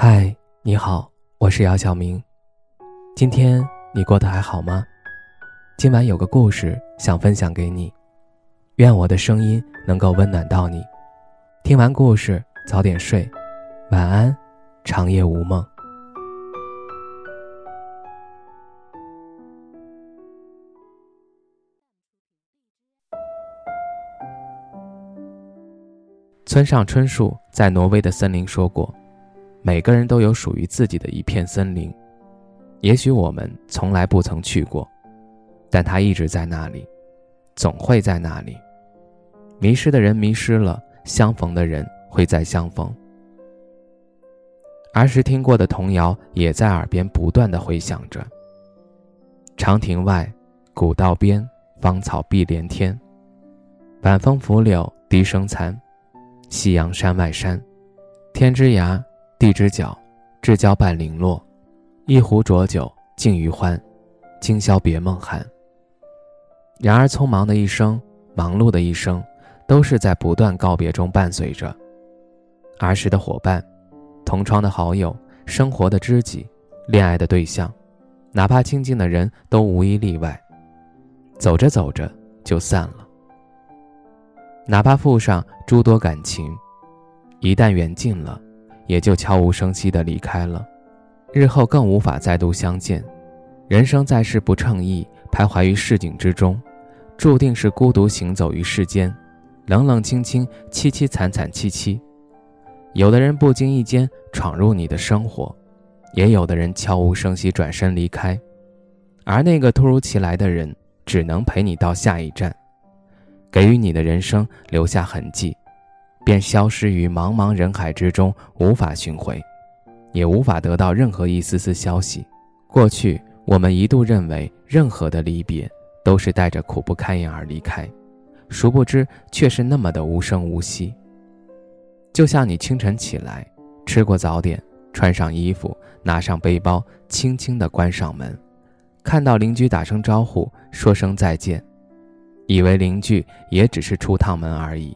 嗨，你好，我是姚晓明。今天你过得还好吗？今晚有个故事想分享给你，愿我的声音能够温暖到你。听完故事早点睡，晚安，长夜无梦。村上春树在挪威的森林说过。每个人都有属于自己的一片森林，也许我们从来不曾去过，但它一直在那里，总会在那里。迷失的人迷失了，相逢的人会再相逢。儿时听过的童谣也在耳边不断的回响着。长亭外，古道边，芳草碧连天。晚风拂柳笛声残，夕阳山外山，天之涯。地之角，知交半零落，一壶浊酒尽余欢，今宵别梦寒。然而，匆忙的一生，忙碌的一生，都是在不断告别中伴随着。儿时的伙伴，同窗的好友，生活的知己，恋爱的对象，哪怕亲近的人都无一例外，走着走着就散了。哪怕附上诸多感情，一旦缘尽了。也就悄无声息地离开了，日后更无法再度相见。人生在世不称意，徘徊于市井之中，注定是孤独行走于世间，冷冷清清，凄凄惨惨戚戚。有的人不经意间闯入你的生活，也有的人悄无声息转身离开，而那个突如其来的人，只能陪你到下一站，给予你的人生留下痕迹。便消失于茫茫人海之中，无法寻回，也无法得到任何一丝丝消息。过去，我们一度认为任何的离别都是带着苦不堪言而离开，殊不知却是那么的无声无息。就像你清晨起来，吃过早点，穿上衣服，拿上背包，轻轻地关上门，看到邻居打声招呼，说声再见，以为邻居也只是出趟门而已。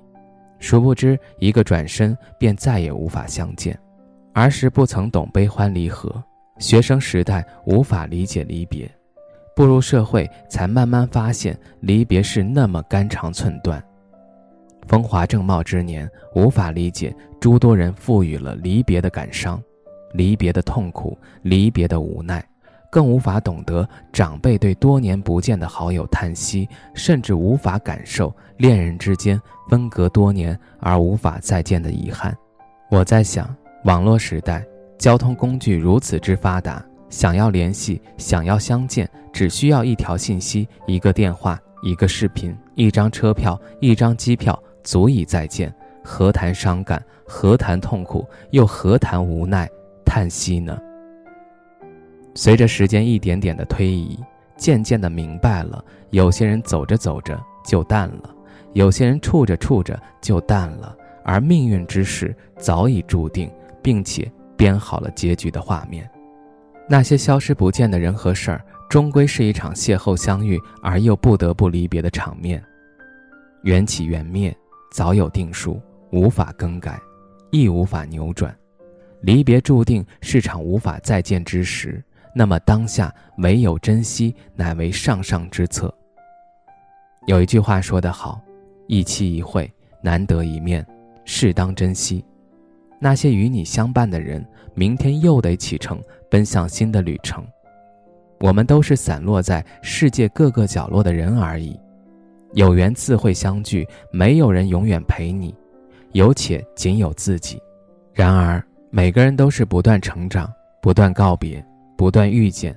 殊不知，一个转身便再也无法相见。儿时不曾懂悲欢离合，学生时代无法理解离别，步入社会才慢慢发现离别是那么肝肠寸断。风华正茂之年，无法理解诸多人赋予了离别的感伤，离别的痛苦，离别的无奈。更无法懂得长辈对多年不见的好友叹息，甚至无法感受恋人之间分隔多年而无法再见的遗憾。我在想，网络时代，交通工具如此之发达，想要联系，想要相见，只需要一条信息、一个电话、一个视频、一张车票、一张机票，足以再见。何谈伤感？何谈痛苦？又何谈无奈、叹息呢？随着时间一点点的推移，渐渐的明白了，有些人走着走着就淡了，有些人处着处着就淡了，而命运之事早已注定，并且编好了结局的画面。那些消失不见的人和事儿，终归是一场邂逅相遇而又不得不离别的场面。缘起缘灭早有定数，无法更改，亦无法扭转。离别注定是场无法再见之时。那么当下唯有珍惜，乃为上上之策。有一句话说得好：“一期一会，难得一面，适当珍惜。”那些与你相伴的人，明天又得启程，奔向新的旅程。我们都是散落在世界各个角落的人而已。有缘自会相聚，没有人永远陪你，有且仅有自己。然而，每个人都是不断成长，不断告别。不断遇见，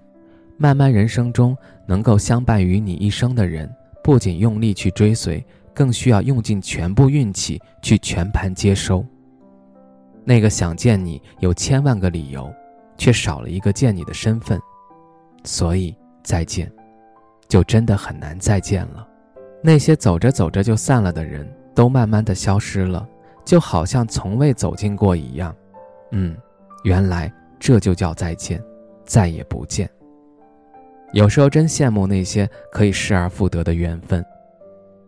慢慢人生中能够相伴于你一生的人，不仅用力去追随，更需要用尽全部运气去全盘接收。那个想见你有千万个理由，却少了一个见你的身份，所以再见，就真的很难再见了。那些走着走着就散了的人，都慢慢的消失了，就好像从未走进过一样。嗯，原来这就叫再见。再也不见。有时候真羡慕那些可以失而复得的缘分，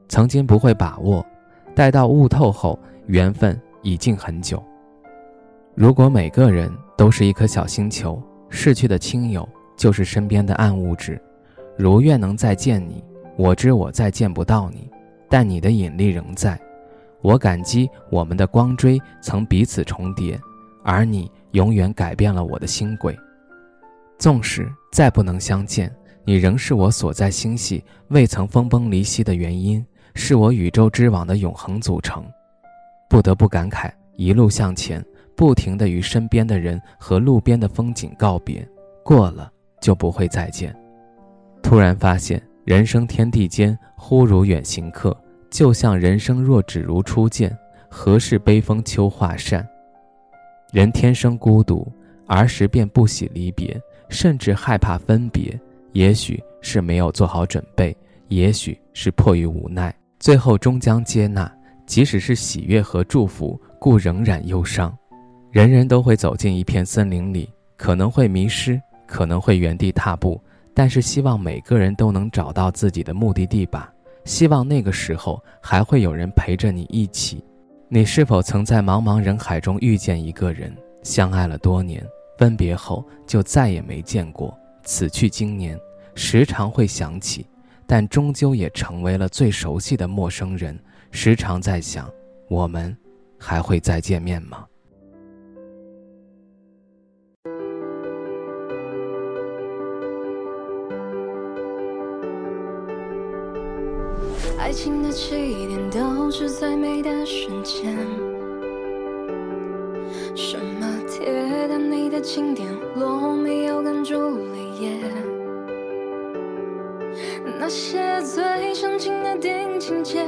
曾经不会把握，待到悟透后，缘分已经很久。如果每个人都是一颗小星球，逝去的亲友就是身边的暗物质。如愿能再见你，我知我再见不到你，但你的引力仍在。我感激我们的光锥曾彼此重叠，而你永远改变了我的星轨。纵使再不能相见，你仍是我所在星系未曾分崩离析的原因，是我宇宙之网的永恒组成。不得不感慨，一路向前。不停地与身边的人和路边的风景告别，过了就不会再见。突然发现，人生天地间，忽如远行客。就像人生若只如初见，何事悲风秋画扇？人天生孤独，儿时便不喜离别，甚至害怕分别。也许是没有做好准备，也许是迫于无奈，最后终将接纳。即使是喜悦和祝福，故仍然忧伤。人人都会走进一片森林里，可能会迷失，可能会原地踏步，但是希望每个人都能找到自己的目的地吧。希望那个时候还会有人陪着你一起。你是否曾在茫茫人海中遇见一个人，相爱了多年，分别后就再也没见过？此去经年，时常会想起，但终究也成为了最熟悉的陌生人。时常在想，我们还会再见面吗？爱情的起点都是最美的瞬间。什么经典，罗密欧跟朱丽叶，那些最煽情的电影情节，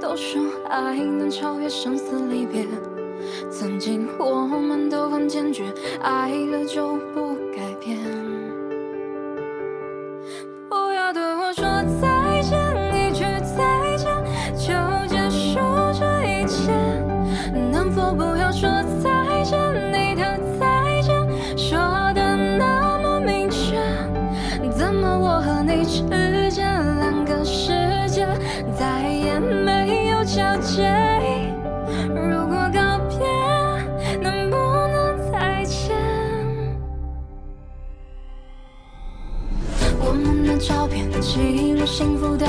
都说爱能超越生死离别。曾经我们都很坚决，爱了就不改变。幸福的。